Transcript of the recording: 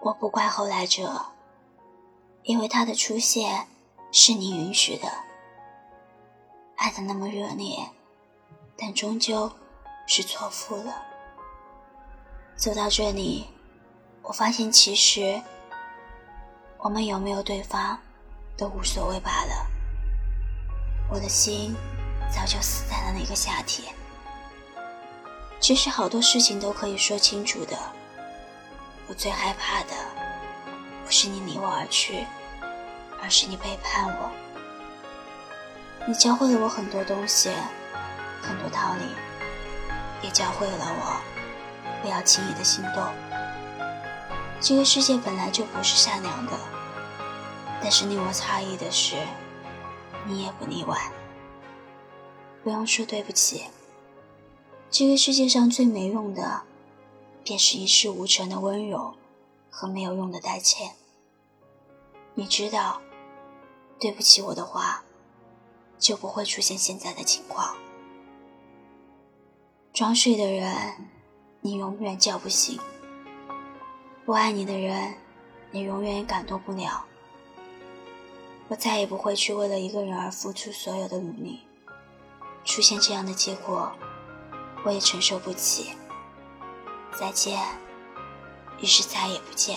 我不怪后来者，因为他的出现是你允许的。爱的那么热烈，但终究是错付了。走到这里，我发现其实我们有没有对方都无所谓罢了。我的心早就死在了那个夏天。其实好多事情都可以说清楚的。我最害怕的，不是你离我而去，而是你背叛我。你教会了我很多东西，很多道理，也教会了我不要轻易的心动。这个世界本来就不是善良的，但是令我诧异的是，你也不例外。不用说对不起。这个世界上最没用的，便是一事无成的温柔和没有用的道歉。你知道，对不起我的话，就不会出现现在的情况。装睡的人，你永远叫不醒；不爱你的人，你永远也感动不了。我再也不会去为了一个人而付出所有的努力。出现这样的结果。我也承受不起。再见，于是再也不见。